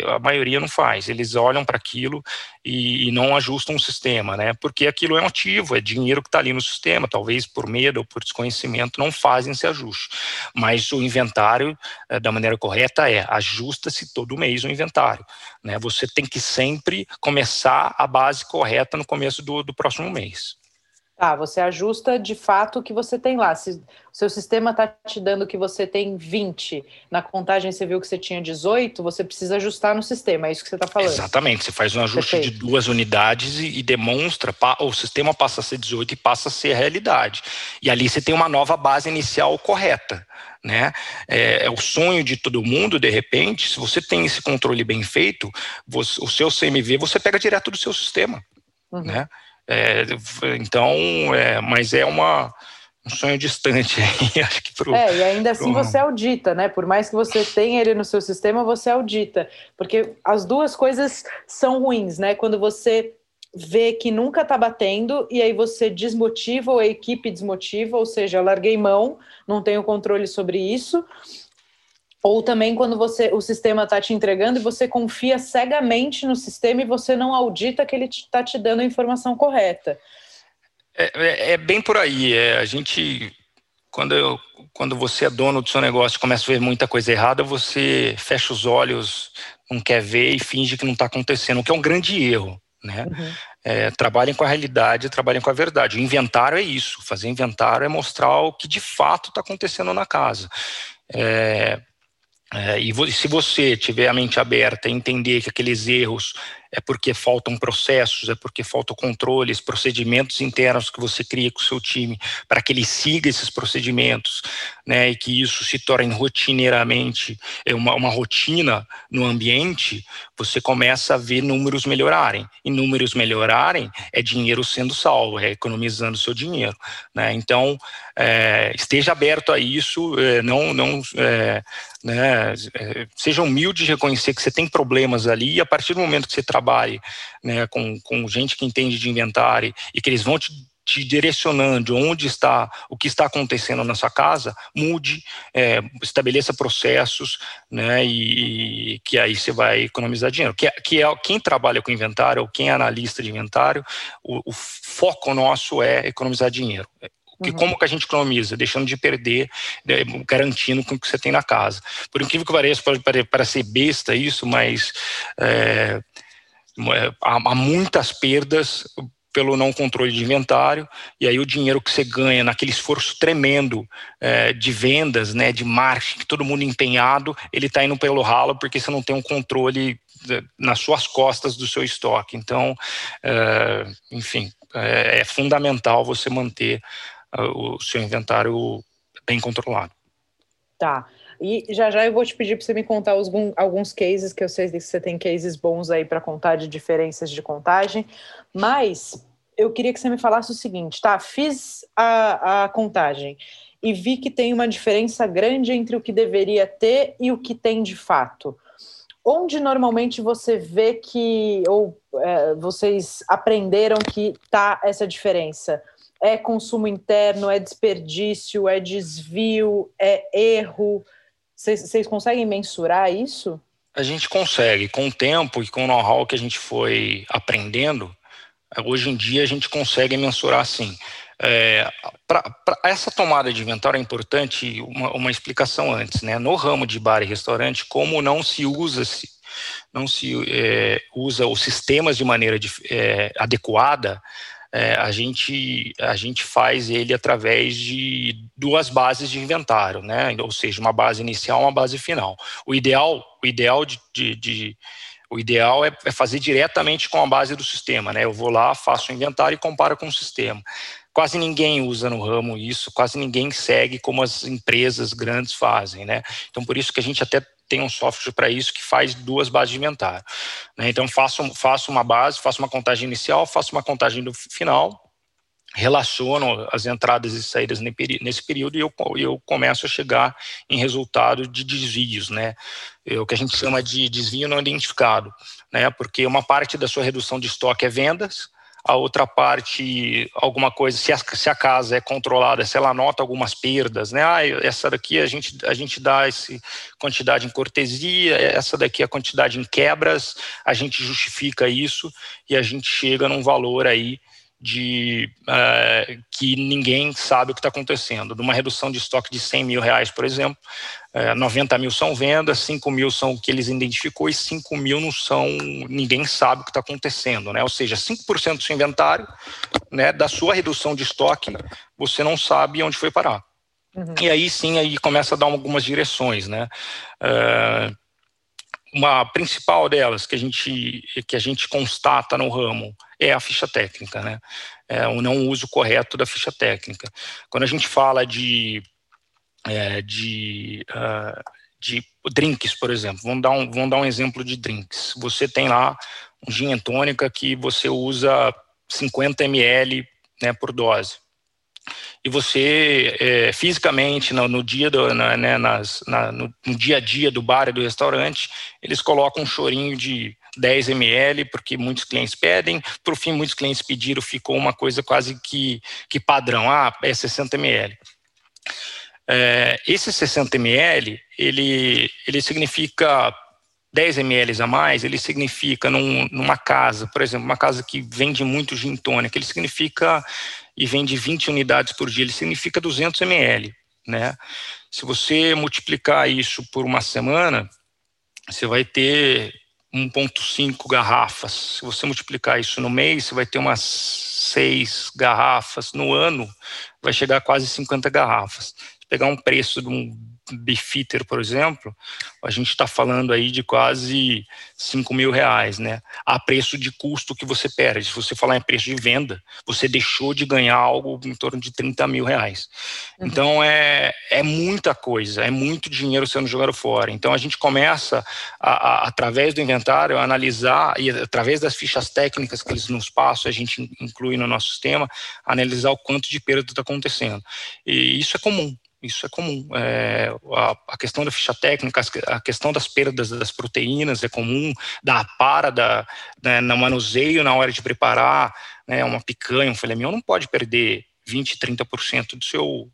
A maioria não faz, eles olham para aquilo e, e, não ajustam o sistema, né? Porque aquilo é um ativo, é dinheiro que está ali no sistema, talvez por medo ou por desconhecimento não fazem esse ajuste. Mas o inventário, eh, da maneira correta, é ajusta-se todo mês o inventário. Né? Você tem que sempre começar a base correta no começo do, do próximo mês. Tá, você ajusta de fato o que você tem lá. Se o seu sistema está te dando que você tem 20, na contagem você viu que você tinha 18, você precisa ajustar no sistema, é isso que você está falando. Exatamente, você faz um ajuste Perfeito. de duas unidades e, e demonstra, o sistema passa a ser 18 e passa a ser a realidade. E ali você tem uma nova base inicial correta. Né? É, é, o sonho de todo mundo, de repente, se você tem esse controle bem feito, você, o seu CMV você pega direto do seu sistema. Uhum. Né? É, então, é, mas é uma, um sonho distante <laughs> acho que pro, É, e ainda assim pro... você audita, né? Por mais que você tenha ele no seu sistema, você audita. Porque as duas coisas são ruins, né? Quando você vê que nunca está batendo e aí você desmotiva ou a equipe desmotiva, ou seja, larguei mão, não tenho controle sobre isso. Ou também quando você o sistema está te entregando e você confia cegamente no sistema e você não audita que ele está te dando a informação correta. É, é, é bem por aí. É, a gente, quando, eu, quando você é dono do seu negócio e começa a ver muita coisa errada, você fecha os olhos, não quer ver e finge que não está acontecendo, o que é um grande erro. Né? Uhum. É, trabalhem com a realidade, trabalhem com a verdade. O inventário é isso. Fazer inventário é mostrar o que de fato está acontecendo na casa. É, é, e se você tiver a mente aberta e entender que aqueles erros é porque faltam processos, é porque faltam controles, procedimentos internos que você cria com o seu time para que ele siga esses procedimentos, né, e que isso se torne rotineiramente é uma, uma rotina no ambiente, você começa a ver números melhorarem. E números melhorarem é dinheiro sendo salvo, é economizando seu dinheiro, né? Então é, esteja aberto a isso, é, não, não é, né, é, seja humilde de reconhecer que você tem problemas ali e a partir do momento que você trabalhe né, com, com gente que entende de inventário e que eles vão te, te direcionando onde está, o que está acontecendo na sua casa, mude, é, estabeleça processos, né, e, e, que aí você vai economizar dinheiro. Que, é, que é quem trabalha com inventário ou quem é analista de inventário, o, o foco nosso é economizar dinheiro. Uhum. Como que a gente economiza? Deixando de perder, né, garantindo com o que você tem na casa. Por incrível que pareça, pode parecer besta isso, mas é, é há, há muitas perdas pelo não controle de inventário, e aí o dinheiro que você ganha naquele esforço tremendo é, de vendas, né, de marketing, todo mundo empenhado, ele está indo pelo ralo porque você não tem um controle é, nas suas costas do seu estoque. Então, é, enfim, é, é, fundamental você manter uh, o seu inventário bem controlado. Tá. E já já eu vou te pedir para você me contar os, alguns cases, que eu sei que você tem cases bons aí para contar de diferenças de contagem, mas eu queria que você me falasse o seguinte, tá? Fiz a, a contagem e vi que tem uma diferença grande entre o que deveria ter e o que tem de fato. Onde normalmente você vê que, ou é, vocês aprenderam que tá essa diferença? É consumo interno, é desperdício, é desvio, é erro? Vocês conseguem mensurar isso? A gente consegue, com o tempo e com o know-how que a gente foi aprendendo, hoje em dia a gente consegue mensurar sim. É, essa tomada de inventário é importante uma, uma, explicação antes, né? No ramo de bar e restaurante, como não se usa se não se é, usa os sistemas de maneira de, é, adequada, é, a, gente, a gente faz ele através de duas bases de inventário, né? ou seja, uma base inicial e uma base final. O ideal, o ideal de, de, de o ideal é, é, fazer diretamente com a base do sistema, né? Eu vou lá, faço o inventário e comparo com o sistema. Quase ninguém usa no ramo isso, quase ninguém segue como as empresas grandes fazem, né? Então, por isso que a gente até tem um software para isso que faz duas bases de inventário. Né? Então, faço, faço uma base, faço uma contagem inicial, faço uma contagem do final, relaciono as entradas e saídas nesse período e eu, eu começo a chegar em resultado de desvios, né? É o que a gente chama de desvio não identificado, né? Porque uma parte da sua redução de estoque é vendas, a outra parte, alguma coisa, se a, se a, casa é controlada, se ela nota algumas perdas, né? Ah, essa daqui a gente, a gente dá essa quantidade em cortesia, essa daqui a quantidade em quebras, a gente justifica isso e a gente chega num valor aí de uh, que ninguém sabe o que está acontecendo. De uma redução de estoque de 100 mil reais, por exemplo, uh, é, 90 mil são vendas, 5 mil são o que eles identificou e 5 mil não são, ninguém sabe o que está acontecendo, né? Ou seja, 5% do seu inventário, né, da sua redução de estoque, você não sabe onde foi parar. Uhum. E aí sim, aí começa a dar algumas direções, né? Uh, uma principal delas que a gente que a gente constata no ramo é a ficha técnica, né? É o não uso correto da ficha técnica. Quando a gente fala de é, de, uh, de drinks, por exemplo, vamos dar um vamos dar um exemplo de drinks. Você tem lá um gin tônica que você usa 50 ml né, por dose e você é, fisicamente no, no, dia do, na, né, nas, na, no, no, dia a dia do bar e do restaurante eles colocam um chorinho de 10 ml porque muitos clientes pedem. Por fim muitos clientes pediram ficou uma coisa quase que, que padrão. Ah é 60 ml. É, esse 60 ml ele ele significa 10 ml a mais, ele significa num, numa casa, por exemplo, uma casa que vende muito gin tônica, ele significa e vende 20 unidades por dia, ele significa 200 ml, né? Se você multiplicar isso por uma semana, você vai ter 1.5 garrafas. Se você multiplicar isso no mês, você vai ter umas 6 garrafas. No ano, vai chegar a quase 50 garrafas. Se pegar um preço de um Beefeater, por exemplo, a gente está falando aí de quase 5 mil reais, né? A preço de custo que você perde. Se você falar em preço de venda, você deixou de ganhar algo em torno de 30 mil reais. Uhum. Então é, é muita coisa, é muito dinheiro sendo jogado fora. Então a gente começa, a, a, através do inventário, a analisar, e através das fichas técnicas que eles nos passam, a gente inclui no nosso sistema, analisar o quanto de perda está acontecendo. E isso é comum. Isso é comum. É, a, a, questão da ficha técnica, a questão das perdas das proteínas é comum, da para, da, né, no manuseio na hora de preparar né, uma picanha, um filé mignon, não pode perder 20, 30% do seu,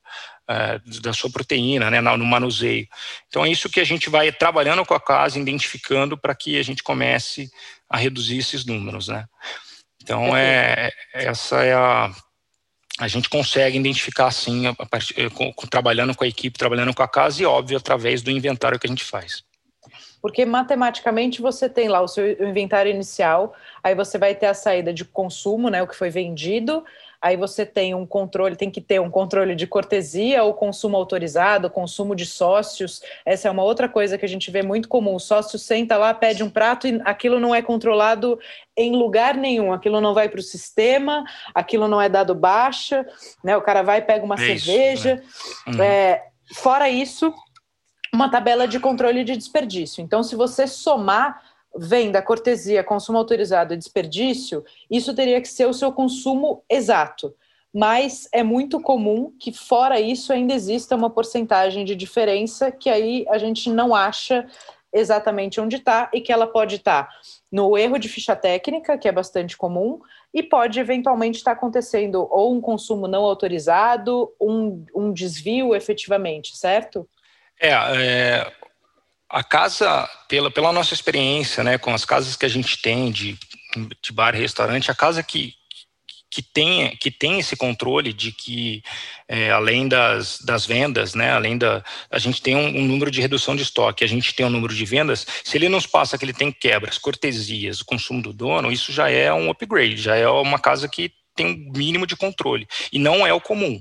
é, da sua proteína né, no manuseio. Então é isso que a gente vai trabalhando com a casa, identificando para que a gente comece a reduzir esses números. Né? Então é, essa é a a gente consegue identificar assim, a, a, com, com, trabalhando com a equipe, trabalhando com a casa e, óbvio, através do inventário que a gente faz. Porque matematicamente você tem lá o seu inventário inicial, aí você vai ter a saída de consumo, né, o que foi vendido, aí você tem um controle, tem que ter um controle de cortesia, o consumo autorizado, o consumo de sócios. Essa é uma outra coisa que a gente vê muito comum. O sócio senta lá, pede um prato e aquilo não é controlado em lugar nenhum. Aquilo não vai para o sistema, aquilo não é dado baixa, né? O cara vai pega uma é cerveja. Isso, né? uhum. é, fora isso, uma tabela de controle de desperdício. Então, se você somar venda, cortesia, consumo autorizado e desperdício, isso teria que ser o seu consumo exato. Mas é muito comum que, fora isso, ainda exista uma porcentagem de diferença que aí a gente não acha exatamente onde está e que ela pode estar tá no erro de ficha técnica, que é bastante comum, e pode eventualmente estar tá acontecendo ou um consumo não autorizado, um, um desvio efetivamente, certo? É, é, a casa, pela, pela nossa experiência, né, com as casas que a gente tem de, de bar e restaurante, a casa que, que tem, que tem esse controle de que, é, além das, das vendas, né, além da. A gente tem um, um, número de redução de estoque, a gente tem um número de vendas. Se ele nos passa que ele tem quebras, cortesias, o consumo do dono, isso já é um upgrade, já é uma casa que tem um mínimo de controle. E não é o comum.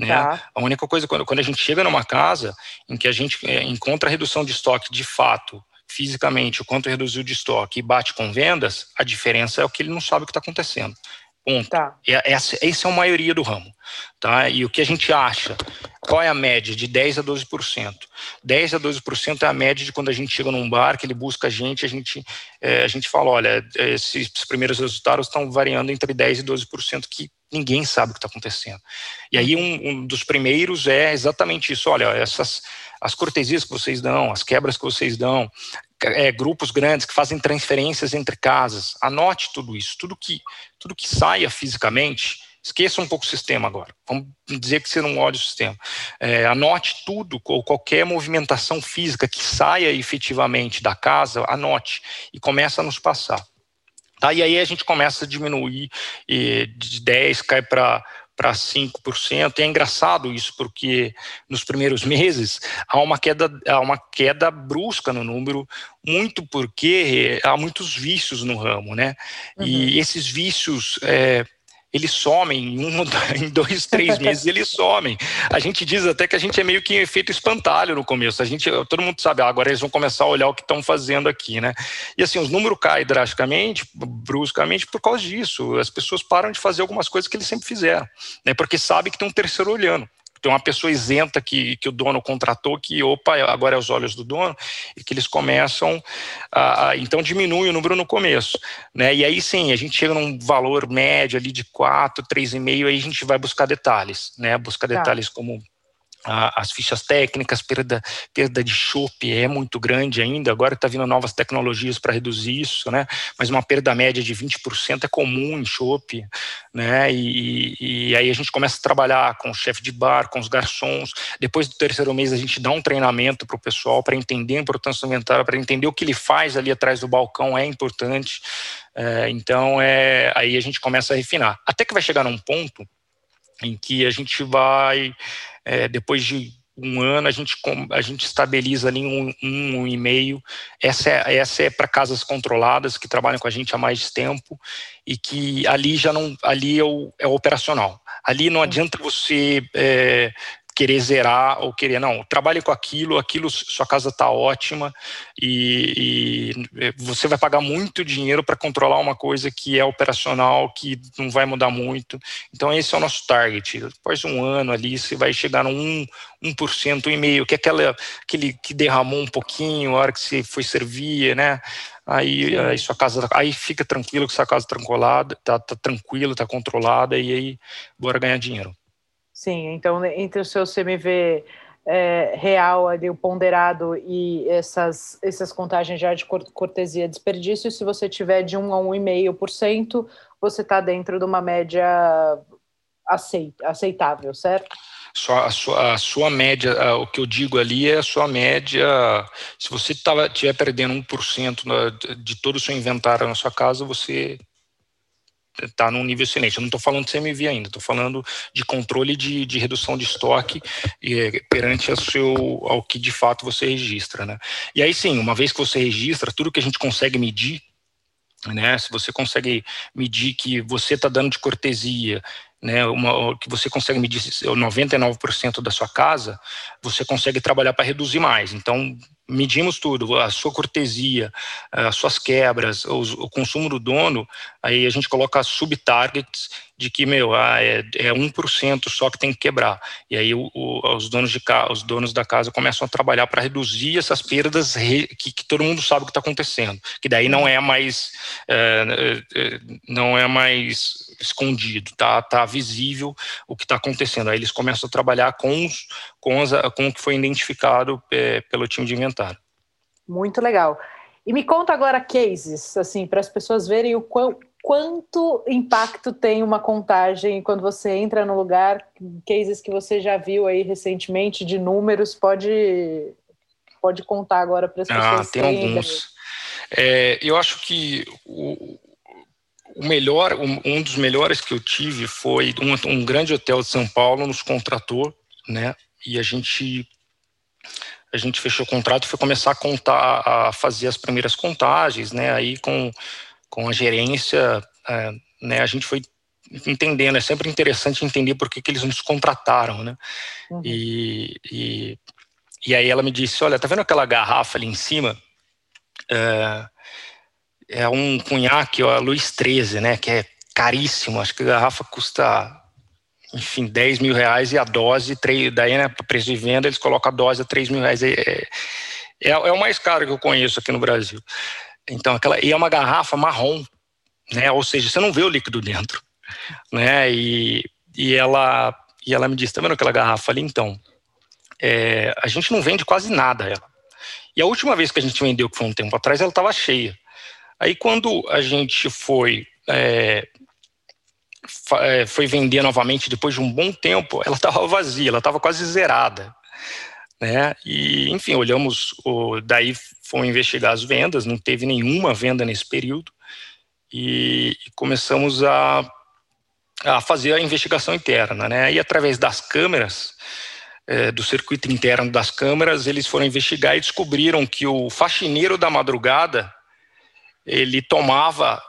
Né? Tá. A única coisa, quando, quando a gente chega numa casa em que a gente é, encontra a redução de estoque de fato, fisicamente, o quanto reduziu de estoque e bate com vendas, a diferença é o que ele não sabe o que está acontecendo. Ponto. Tá. Essa, essa é a maioria do ramo. Tá? E o que a gente acha? Qual é a média? De 10% a 12%. 10% a 12% é a média de quando a gente chega num bar, que ele busca a gente, a gente, é, a gente fala, olha, esses primeiros resultados estão variando entre 10% e 12%, que ninguém sabe o que está acontecendo. E aí um, um, dos primeiros é exatamente isso, olha, essas as cortesias que vocês dão, as quebras que vocês dão, é, grupos grandes que fazem transferências entre casas, anote tudo isso, tudo que tudo que saia fisicamente, esqueça um pouco o sistema agora. Vamos dizer que você não olha o sistema. É, anote tudo ou qualquer movimentação física que saia efetivamente da casa, anote e começa a nos passar. Tá? E aí a gente começa a diminuir e de 10 cai para para 5%. E é engraçado isso, porque nos primeiros meses há uma queda, há uma queda brusca no número, muito porque há muitos vícios no ramo, né? Uhum. E esses vícios é, eles somem, em um, <laughs> em dois, três meses eles somem. A gente diz até que a gente é meio que efeito espantalho no começo. A gente, todo mundo sabe, ah, agora eles vão começar a olhar o que estão fazendo aqui, né? E assim, os números caem drasticamente, bruscamente, por causa disso. As pessoas param de fazer algumas coisas que eles sempre fizeram, né? Porque sabem que tem um terceiro olhando tem uma pessoa isenta que, que o dono contratou, que, opa, agora é os olhos do dono, e que eles começam a, a, então diminui o número no começo, né, e aí sim, a gente chega num valor médio ali de 4, 3,5, aí a gente vai buscar detalhes, né, buscar tá. detalhes as fichas técnicas, perda, perda de chope é muito grande ainda. Agora está vindo novas tecnologias para reduzir isso, né? Mas uma perda média de 20% é comum em chope, né? E, e, aí a gente começa a trabalhar com o chefe de bar, com os garçons. Depois do terceiro mês a gente dá um treinamento para o pessoal para entender a importância do inventário, para entender o que ele faz ali atrás do balcão é importante. É, então é aí a gente começa a refinar. Até que vai chegar num ponto em que a gente vai é, depois de um ano a gente, a gente estabiliza ali um, um, um e meio. Essa é, essa é para casas controladas que trabalham com a gente há mais tempo e que ali já não ali é o, é o operacional. Ali não adianta você é, querer zerar ou querer, não, trabalhe com aquilo, aquilo, sua casa está ótima e, e, você vai pagar muito dinheiro para controlar uma coisa que é operacional, que não vai mudar muito. Então, esse é o nosso target. Depois de um ano ali, você vai chegar no 1%, 1% e meio, que é aquela, aquele que derramou um pouquinho a hora que você foi servir, né? Aí, aí sua casa, aí fica tranquilo que sua casa está tranquilada, tá, tá tranquilo, tá controlada e aí bora ganhar dinheiro. Sim, então entre o seu CMV é, real, ali, o ponderado e essas, essas contagens já de cortesia desperdício, se você tiver de 1 a 1,5%, você está dentro de uma média aceitável, certo? Só a, sua, a sua média, o que eu digo ali é a sua média. Se você estiver perdendo 1% na, de todo o seu inventário na sua casa, você tá num nível excelente. Eu não estou falando de CMV ainda, estou falando de controle de, de redução de estoque e, perante ao, seu, ao que de fato você registra, né? E aí sim, uma vez que você registra, tudo que a gente consegue medir, né? Se você consegue medir que você está dando de cortesia, né, uma, que você consegue medir 99% da sua casa, você consegue trabalhar para reduzir mais. Então, medimos tudo, a sua cortesia, as suas quebras, o, consumo do dono, aí a gente coloca sub-targets de que, meu, ah, é, é 1% só que tem que quebrar. E aí o, o, os, donos de os donos da casa começam a trabalhar para reduzir essas perdas re, que, que, todo mundo sabe o que está acontecendo. Que daí não é mais é, é, não é mais escondido, tá, tá visível o que está acontecendo. Aí eles começam a trabalhar com, os, com, as, com o que foi identificado é, pelo time de inventário. Muito legal. E me conta agora cases, assim, para as pessoas verem o quão, quanto impacto tem uma contagem quando você entra no lugar, cases que você já viu aí recentemente de números, pode pode contar agora para as ah, pessoas. Ah, tem alguns. É, eu acho que o, o melhor, um, um, dos melhores que eu tive foi um, um grande hotel de São Paulo nos contratou, né? E a gente a gente fechou o contrato e foi começar a contar, a fazer as primeiras contagens, né? Aí com com a gerência, é, né, a gente foi entendendo, é sempre interessante entender por que, que eles nos contrataram, né? Uhum. E, e, e, aí ela me disse, olha, tá vendo aquela garrafa ali em cima? É, é um cunhaque, a Luiz 13, né, que é caríssimo, acho que a garrafa custa, enfim, 10 mil reais e a dose, 3, daí, né, preço de venda, eles colocam a dose a 3 mil reais, é, é, é, é o mais caro que eu conheço aqui no Brasil. Então, aquela, e é uma garrafa marrom, né? Ou seja, você não vê o líquido dentro, né? E, e ela e ela me disse, tá vendo aquela garrafa ali? Então, é, a gente não vende quase nada ela. E a última vez que a gente vendeu, que foi um tempo atrás, ela estava cheia. Aí quando a gente foi é, é, foi vender novamente depois de um bom tempo, ela estava vazia, ela estava quase zerada, né? E enfim, olhamos o, daí fomos investigar as vendas, não teve nenhuma venda nesse período, e, e começamos a, a fazer a investigação interna, né? E através das câmeras, é, do circuito interno das câmeras, eles foram investigar e descobriram que o faxineiro da madrugada ele tomava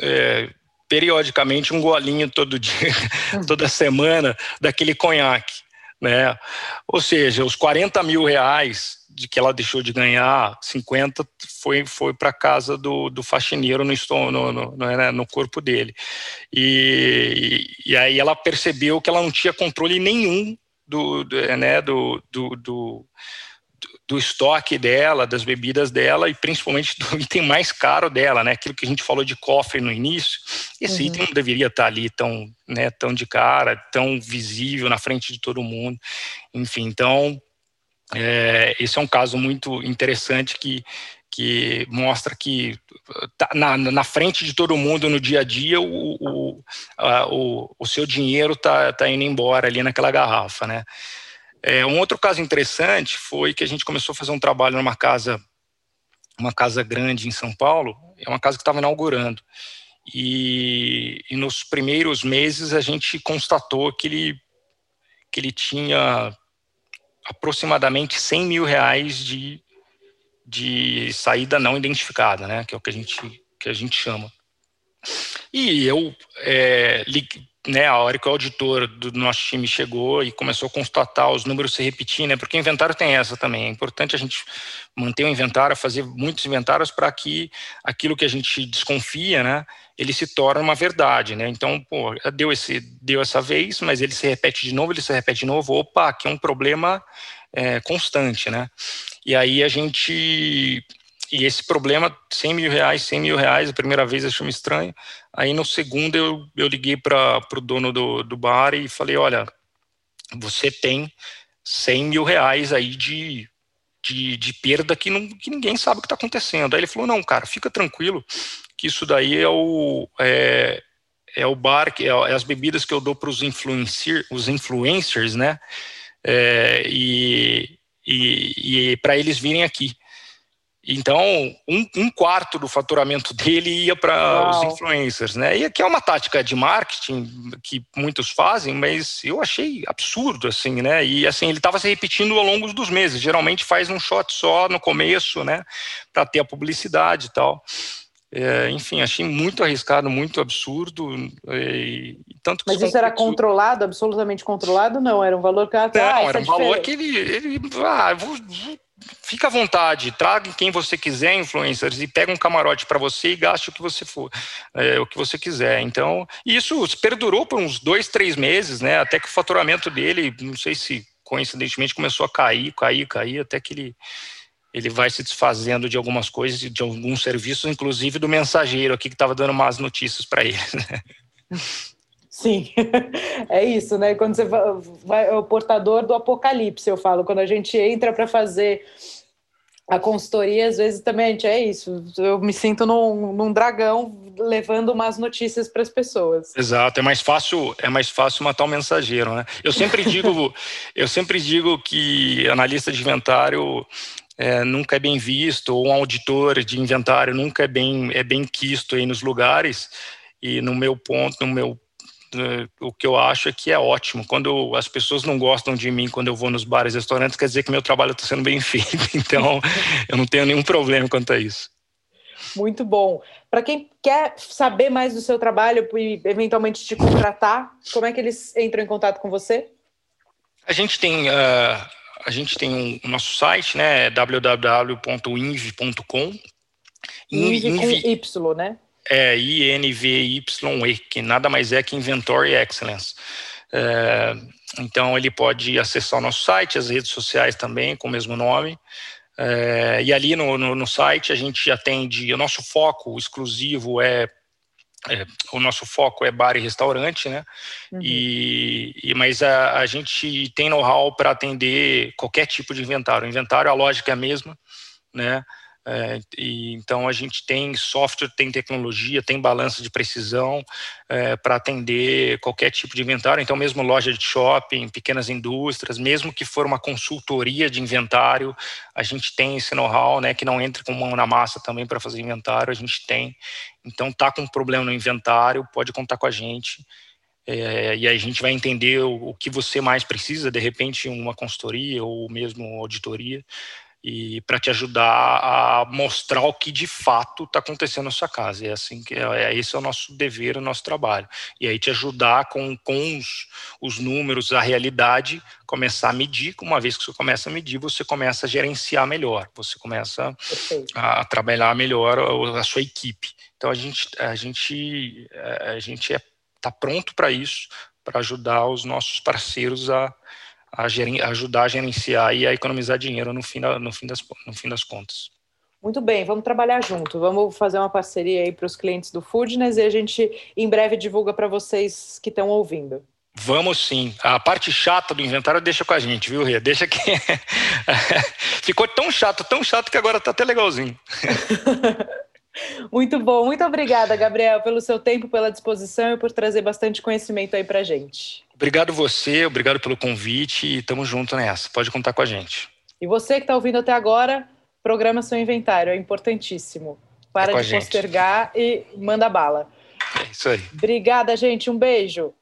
é, periodicamente um golinho todo dia, <laughs> toda semana daquele conhaque, né? Ou seja, os 40 mil reais de que ela deixou de ganhar 50 foi, foi para casa do, do faxineiro no, no, no, no, né, no corpo dele. E, e, aí ela percebeu que ela não tinha controle nenhum do, do, né, do, do, do, do estoque dela, das bebidas dela e principalmente do item mais caro dela, né? Aquilo que a gente falou de cofre no início. Esse uhum. item não deveria estar ali tão, né, tão de cara, tão visível na frente de todo mundo. Enfim, então é, esse é um caso muito interessante que, que mostra que tá na, na frente de todo mundo no dia a dia o, o, a, o, o, seu dinheiro está tá indo embora ali naquela garrafa, né? É, um outro caso interessante foi que a gente começou a fazer um trabalho numa casa, uma casa grande em São Paulo, é uma casa que estava inaugurando. E, e, nos primeiros meses a gente constatou que ele, que ele tinha aproximadamente 100 mil reais de, de saída não identificada, né? Que é o que a gente, que a gente chama. E eu, é, né, a hora que o auditor do nosso time chegou e começou a constatar os números se repetir, né? Porque o inventário tem essa também. É importante a gente manter o inventário, fazer muitos inventários para que aquilo que a gente desconfia, né? Ele se torne uma verdade, né? Então, pô, deu esse, deu essa vez, mas ele se repete de novo, ele se repete de novo. Opa, aqui é um problema é, constante, né? E aí a gente e esse problema, 100 mil reais, 100 mil reais, a primeira vez achou estranho. Aí no segundo eu, eu liguei para o dono do, do bar e falei, olha, você tem 100 mil reais aí de, de, de perda que, não, que ninguém sabe o que está acontecendo. Aí ele falou, não, cara, fica tranquilo, que isso daí é o, é, é o bar, é, é as bebidas que eu dou para os influencer, os influencers, né? É, e e, e para eles virem aqui. Então, um, um, quarto do faturamento dele ia para os influencers, né? E aqui é uma tática de marketing que muitos fazem, mas eu achei absurdo, assim, né? E assim, ele estava se repetindo ao longo dos meses. Geralmente faz um shot só no começo, né? Para ter a publicidade e tal. É, enfim, achei muito arriscado, muito absurdo. E, tanto Mas isso era controlado, absolutamente controlado? Não, era um valor que... Ah, não, era um valor que ele... ele ah, vou, vou fica à vontade, traga quem você quiser, influencers, e pega um camarote para você e gaste o que você for, é, o que você quiser. Então, isso perdurou por uns dois, três meses, né? Até que o faturamento dele, não sei se coincidentemente começou a cair, cair, cair, até que ele ele vai se desfazendo de algumas coisas, de alguns serviços, inclusive do mensageiro aqui que estava dando más notícias para ele. Né? <laughs> Sim, <laughs> é isso, né? Quando você vai, é o portador do apocalipse, eu falo. Quando a gente entra para fazer a consultoria, às vezes também gente é isso. Eu me sinto num, num dragão levando umas notícias para as pessoas. Exato, é mais fácil, é mais fácil matar um mensageiro, né? Eu sempre <laughs> digo, eu sempre digo que analista de inventário é, nunca é bem visto, ou um auditor de inventário nunca é bem, é bem quisto aí nos lugares. E no meu ponto, no meu o que eu acho é que é ótimo. Quando as pessoas não gostam de mim quando eu vou nos bares e restaurantes, quer dizer que meu trabalho está sendo bem feito. <laughs> Então, eu não tenho nenhum problema quanto a isso. Muito bom. Para quem quer saber mais do seu trabalho e eventualmente te contratar, como é que eles entram em contato com você? A gente tem, uh, a gente tem um, o nosso site, né? www.inv.com. Inv com Y, né? É INVYE, que nada mais é que Inventory Excellence. É, então, ele pode acessar o nosso site, as redes sociais também, com o mesmo nome. É, e ali no, no, no, site a gente atende, o nosso foco exclusivo é, é o nosso foco é bar e restaurante, né? Uhum. E, e, mas a, a gente tem know-how para atender qualquer tipo de inventário. O inventário, a lógica é a mesma, né? É, e, então a gente tem software, tem tecnologia, tem balança de precisão é, para atender qualquer tipo de inventário. Então, mesmo loja de shopping, pequenas indústrias, mesmo que for uma consultoria de inventário, a gente tem esse know-how, né, que não entre com mão na massa também para fazer inventário, a gente tem. Então, tá com um problema no inventário, pode contar com a gente. É, e aí a gente vai entender o, o que você mais precisa, de repente uma consultoria ou mesmo auditoria, e para te ajudar a mostrar o que de fato está acontecendo na sua casa. E é assim que é, é, esse é o nosso dever, o nosso trabalho. E aí te ajudar com, com os, os números, a realidade, começar a medir. Uma vez que você começa a medir, você começa a gerenciar melhor, você começa a, a trabalhar melhor a, a, sua equipe. Então a gente a gente a gente está é, tá pronto para isso, para ajudar os nossos parceiros a a gerin, ajudar a gerenciar e a economizar dinheiro no fim, da, no, fim das, no fim das contas. Muito bem, vamos trabalhar junto. Vamos fazer uma parceria aí para os clientes do Foodness e a gente em breve divulga para vocês que estão ouvindo. Vamos sim. A parte chata do inventário deixa com a gente, viu, Ria? Deixa que. <laughs> Ficou tão chato, tão chato que agora está até legalzinho. <laughs> Muito bom. Muito obrigada, Gabriel, pelo seu tempo, pela disposição e por trazer bastante conhecimento aí para gente. Obrigado você, obrigado pelo convite e estamos juntos nessa. Pode contar com a gente. E você que está ouvindo até agora, programa seu inventário, é importantíssimo. Para é de postergar e manda bala. É isso aí. Obrigada, gente. Um beijo.